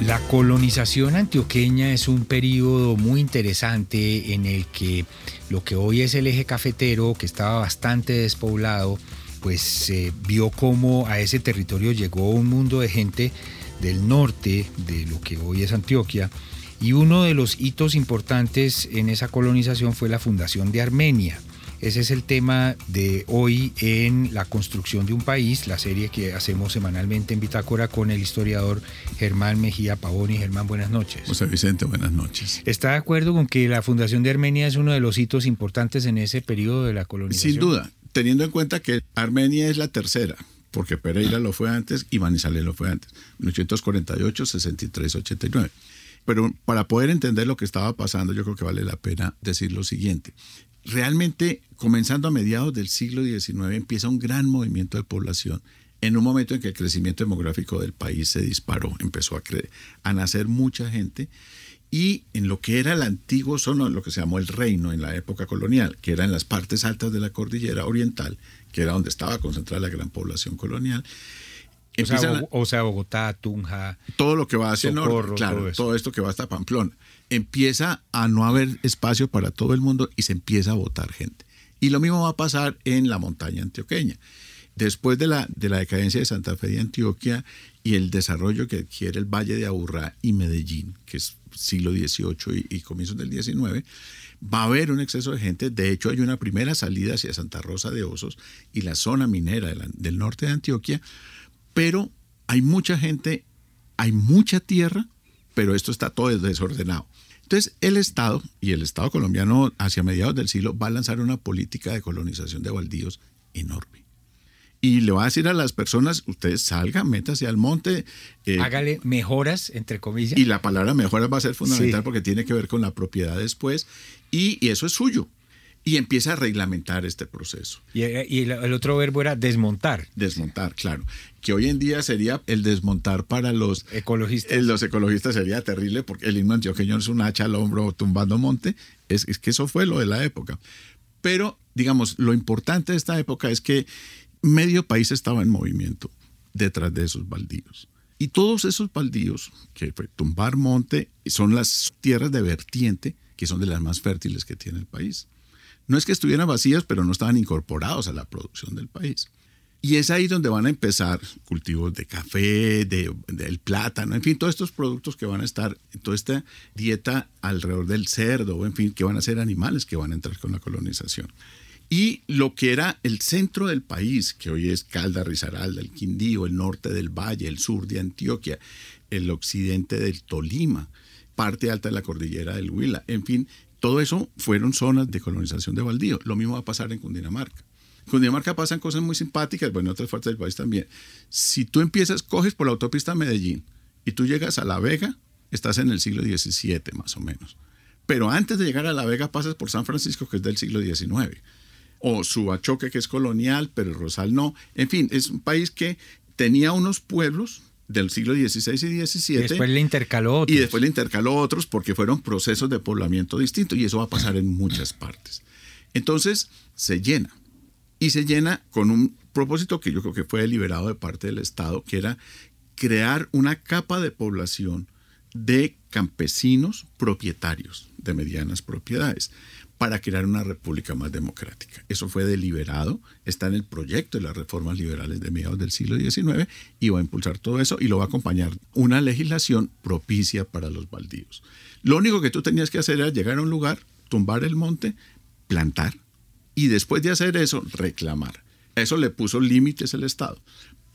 La colonización antioqueña es un periodo muy interesante en el que lo que hoy es el eje cafetero, que estaba bastante despoblado, pues se vio cómo a ese territorio llegó un mundo de gente del norte, de lo que hoy es Antioquia, y uno de los hitos importantes en esa colonización fue la fundación de Armenia. Ese es el tema de hoy en La construcción de un país, la serie que hacemos semanalmente en Bitácora con el historiador Germán Mejía Pavoni. Germán, buenas noches. José Vicente, buenas noches. ¿Está de acuerdo con que la fundación de Armenia es uno de los hitos importantes en ese periodo de la colonización? Sin duda, teniendo en cuenta que Armenia es la tercera, porque Pereira lo fue antes y Manizales lo fue antes, 1848, 63, 89. Pero para poder entender lo que estaba pasando, yo creo que vale la pena decir lo siguiente realmente comenzando a mediados del siglo XIX empieza un gran movimiento de población en un momento en que el crecimiento demográfico del país se disparó, empezó a, a nacer mucha gente y en lo que era el antiguo zona, lo que se llamó el reino en la época colonial, que era en las partes altas de la cordillera oriental, que era donde estaba concentrada la gran población colonial. O sea, Bogotá, Tunja. Todo lo que va hacia el norte, claro, todo, esto que va hasta Pamplona empieza a no haber espacio para todo el mundo y se empieza a votar gente. Y lo mismo va a pasar en la montaña antioqueña. Después de la, de la decadencia de Santa Fe de Antioquia y el desarrollo que adquiere el Valle de Aburrá y Medellín, que es siglo XVIII y, comienzos del XIX, va a haber un exceso de gente. De hecho, hay una primera salida hacia Santa Rosa de Osos y la zona minera del norte de Antioquia, pero hay mucha gente, hay mucha tierra, pero esto está todo desordenado. Entonces, el Estado y el Estado colombiano hacia mediados del siglo va a lanzar una política de colonización de baldíos enorme. Y le va a decir a las personas, ustedes salgan, métase al monte. Eh, Hágale mejoras, entre comillas. Y la palabra mejoras va a ser fundamental porque tiene que ver con la propiedad después. y eso es suyo y empieza a reglamentar este proceso. Y, el, otro verbo era desmontar. Desmontar, claro. Que hoy en día sería el desmontar para los ecologistas. Eh, los ecologistas sería terrible porque el himno antioqueño es un hacha al hombro tumbando monte. Es, es que eso fue lo de la época. Pero, digamos, lo importante de esta época es que medio país estaba en movimiento detrás de esos baldíos. Y todos esos baldíos, que fue tumbar monte, son las tierras de vertiente, que son de las más fértiles que tiene el país. No es que estuvieran vacías, pero no estaban incorporados a la producción del país. Y es ahí donde van a empezar cultivos de café, del de, plátano, en fin, todos estos productos que van a estar, toda esta dieta alrededor del cerdo, en fin, que van a ser animales que van a entrar con la colonización. Y lo que era el centro del país, que hoy es Calda, Risaralda, el Quindío, el norte del Valle, el sur de Antioquia, el occidente del Tolima, parte alta de la cordillera del Huila, en fin, todo eso fueron zonas de colonización de baldío. Lo mismo va a pasar en Cundinamarca. En Cundinamarca pasan cosas muy simpáticas, bueno, en otras partes del país también. Si tú empiezas, coges por la autopista Medellín y tú llegas a La Vega, estás en el siglo XVII más o menos. Pero antes de llegar a La Vega pasas por San Francisco, que es del siglo XIX. O Subachoque, que es colonial, pero Rosal no. En fin, es un país que tenía unos pueblos del siglo XVI y XVII. Y después le intercaló otros. Y después le intercaló otros porque fueron procesos de poblamiento distintos y eso va a pasar en muchas partes. Entonces se llena y se llena con un propósito que yo creo que fue deliberado de parte del Estado, que era crear una capa de población de campesinos propietarios de medianas propiedades para crear una república más democrática. Eso fue deliberado, está en el proyecto de las reformas liberales de mediados del siglo XIX y va a impulsar todo eso y lo va a acompañar una legislación propicia para los baldíos. Lo único que tú tenías que hacer era llegar a un lugar, tumbar el monte, plantar y después de hacer eso, reclamar. Eso le puso límites el Estado.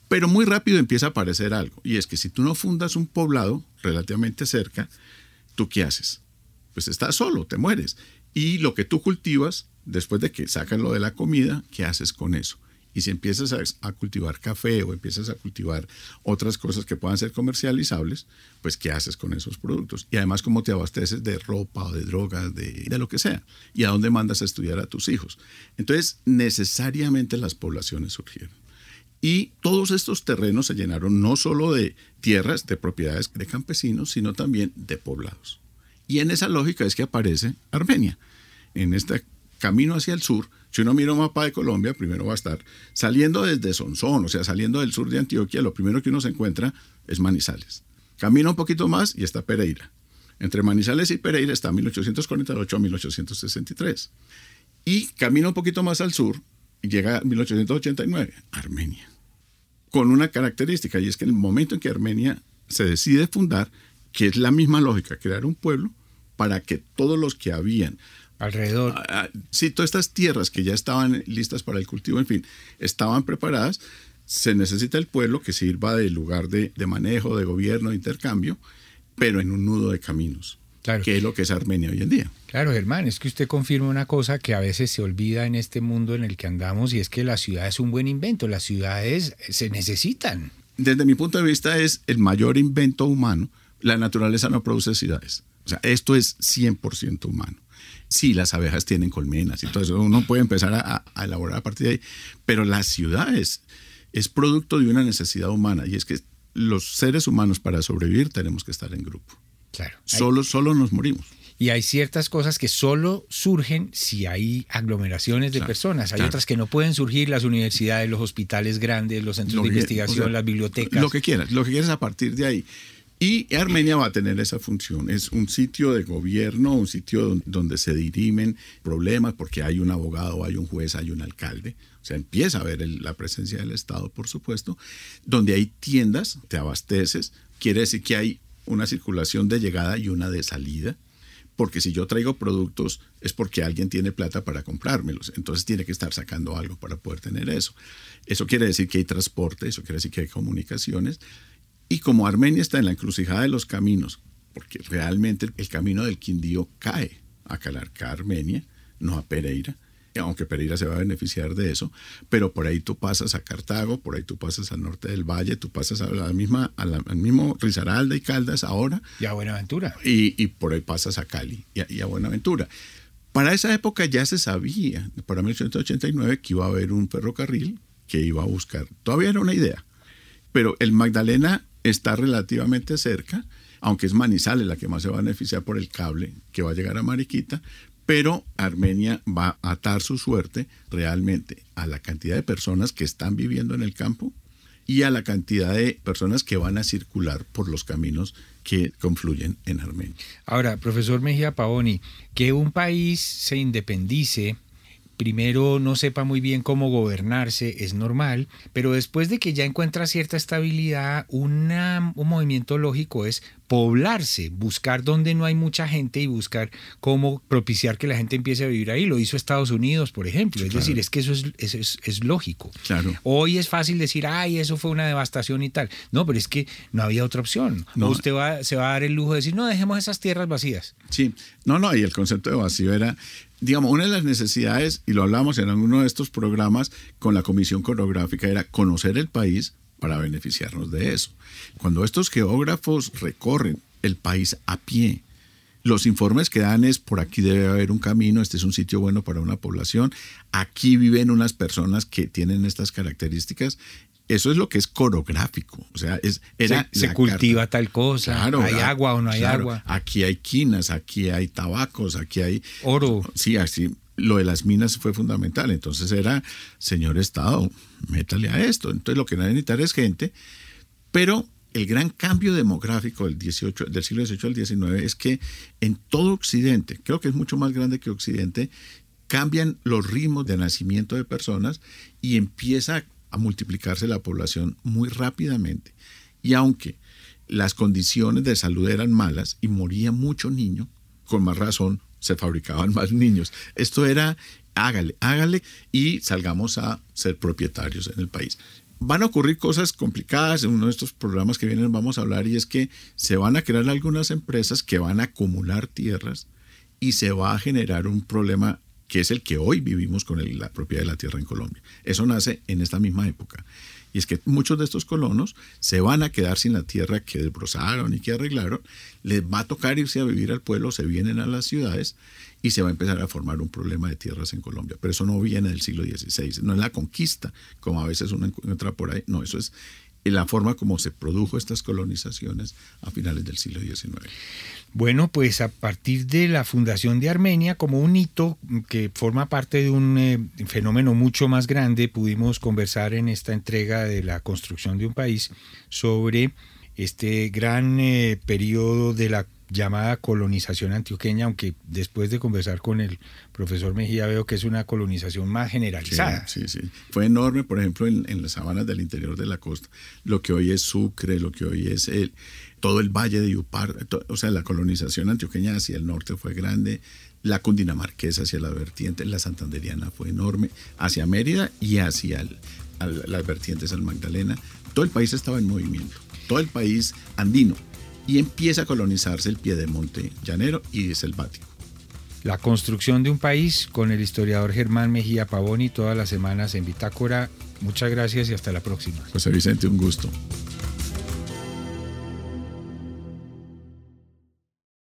Pero muy rápido empieza a aparecer algo, y es que si tú no fundas un poblado relativamente cerca, ¿tú qué haces? Pues estás solo, te mueres. Y lo que tú cultivas, después de que sacan lo de la comida, ¿qué haces con eso? Y si empiezas a, cultivar café o empiezas a cultivar otras cosas que puedan ser comercializables, pues ¿qué haces con esos productos? Y además, ¿cómo te abasteces de ropa o de drogas, de, de lo que sea? ¿Y a dónde mandas a estudiar a tus hijos? Entonces, necesariamente las poblaciones surgieron. Y todos estos terrenos se llenaron no solo de tierras, de propiedades de campesinos, sino también de poblados. Y en esa lógica es que aparece Armenia. En este camino hacia el sur, si uno mira un mapa de Colombia, primero va a estar saliendo desde Sonsón, o sea, saliendo del sur de Antioquia, lo primero que uno se encuentra es Manizales. Camina un poquito más y está Pereira. Entre Manizales y Pereira está 1848 a 1863. Y camina un poquito más al sur y llega a 1889, Armenia. Con una característica, y es que el momento en que Armenia se decide fundar, que es la misma lógica, crear un pueblo para que todos los que habían alrededor, ah, ah, sí, todas estas tierras que ya estaban listas para el cultivo, en fin, estaban preparadas, se necesita el pueblo que sirva de lugar de, de manejo, de gobierno, de intercambio, pero en un nudo de caminos. Claro. que es lo que es Armenia hoy en día. Claro, Germán, es que usted confirma una cosa que a veces se olvida en este mundo en el que andamos y es que la ciudad es un buen invento, las ciudades se necesitan. Desde mi punto de vista es el mayor invento humano. La naturaleza no produce ciudades. O sea, esto es 100% humano. Sí, las abejas tienen colmenas y todo eso, uno puede empezar a, a elaborar a partir de ahí, pero la ciudad es, producto de una necesidad humana y es que los seres humanos para sobrevivir tenemos que estar en grupo. Claro. Solo, solo nos morimos. Y hay ciertas cosas que solo surgen si hay aglomeraciones de personas. Hay otras que no pueden surgir, las universidades, los hospitales grandes, los centros de investigación, las bibliotecas. Lo que quieras, lo que quieras a partir de ahí. Y Armenia va a tener esa función. Es un sitio de gobierno, un sitio donde se dirimen problemas porque hay un abogado, hay un juez, hay un alcalde. O sea, empieza a ver la presencia del Estado, por supuesto. Donde hay tiendas, te abasteces. Quiere decir que hay una circulación de llegada y una de salida, porque si yo traigo productos es porque alguien tiene plata para comprármelos, entonces tiene que estar sacando algo para poder tener eso. Eso quiere decir que hay transporte, eso quiere decir que hay comunicaciones, y como Armenia está en la encrucijada de los caminos, porque realmente el camino del Quindío cae a Calarca, Armenia, no a Pereira, aunque Pereira se va a beneficiar de eso, pero por ahí tú pasas a Cartago, por ahí tú pasas al norte del valle, tú pasas a la misma, al mismo Risaralda y Caldas ahora. Y a Buenaventura. Y, por ahí pasas a Cali y a, Buenaventura. Para esa época ya se sabía, para 1889, que iba a haber un ferrocarril que iba a buscar. Todavía era una idea, pero el Magdalena está relativamente cerca, aunque es Manizales la que más se va a beneficiar por el cable que va a llegar a Mariquita, pero Armenia va a atar su suerte realmente a la cantidad de personas que están viviendo en el campo y a la cantidad de personas que van a circular por los caminos que confluyen en Armenia. Ahora, profesor Mejía Paoni, que un país se independice primero no sepa muy bien cómo gobernarse, es normal, pero después de que ya encuentra cierta estabilidad, un movimiento lógico es poblarse, buscar donde no hay mucha gente y buscar cómo propiciar que la gente empiece a vivir ahí. Lo hizo Estados Unidos, por ejemplo. es decir, es que eso es, es, lógico. Claro. Hoy es fácil decir, ay, eso fue una devastación y tal. No, pero es que no había otra opción. No. usted va, se va a dar el lujo de decir, no, dejemos esas tierras vacías. Sí, no, no, y el concepto de vacío era, digamos, una de las necesidades, y lo hablamos en alguno de estos programas con la Comisión Coreográfica, era conocer el país para beneficiarnos de eso. Cuando estos geógrafos recorren el país a pie, los informes que dan es por aquí debe haber un camino, este es un sitio bueno para una población, aquí viven unas personas que tienen estas características. Eso es lo que es coreográfico. O sea, es, era se, cultiva tal cosa, hay agua o no hay agua. Aquí hay quinas, aquí hay tabacos, aquí hay oro. Sí, así lo de las minas fue fundamental. Entonces era, señor Estado, métale a esto. Entonces lo que necesitar es gente, pero el gran cambio demográfico del, 18, del siglo XVIII al XIX es que en todo Occidente, creo que es mucho más grande que Occidente, cambian los ritmos de nacimiento de personas y empieza a multiplicarse la población muy rápidamente. Y aunque las condiciones de salud eran malas y moría mucho niño, con más razón se fabricaban más niños. Esto era, hágale, hágale y salgamos a ser propietarios en el país. Van a ocurrir cosas complicadas en uno de estos programas que vienen, vamos a hablar, y es que se van a crear algunas empresas que van a acumular tierras y se va a generar un problema que es el que hoy vivimos con la propiedad de la tierra en Colombia. Eso nace en esta misma época. Y es que muchos de estos colonos se van a quedar sin la tierra que desbrozaron y que arreglaron, les va a tocar irse a vivir al pueblo, se vienen a las ciudades y se va a empezar a formar un problema de tierras en Colombia. Pero eso no viene del siglo XVI, no es la conquista, como a veces uno encuentra por ahí, no, eso es la forma como se produjo estas colonizaciones a finales del siglo XIX. Bueno, pues a partir de la fundación de Armenia, como un hito que forma parte de un eh, fenómeno mucho más grande, pudimos conversar en esta entrega de la construcción de un país sobre este gran eh, periodo de la llamada colonización antioqueña, aunque después de conversar con el profesor Mejía veo que es una colonización más generalizada. Sí, sí, Fue enorme, por ejemplo, en, las sabanas del interior de la costa, lo que hoy es Sucre, lo que hoy es el, todo el valle de Yupar, o sea, la colonización antioqueña hacia el norte fue grande, la cundinamarquesa hacia la vertiente, la santanderiana fue enorme, hacia Mérida y hacia las vertientes al Magdalena. Todo el país estaba en movimiento, todo el país andino y empieza a colonizarse el piedemonte llanero y selvático. La construcción de un país con el historiador Germán Mejía Pavoni todas las semanas en Bitácora. Muchas gracias y hasta la próxima. José Vicente, un gusto.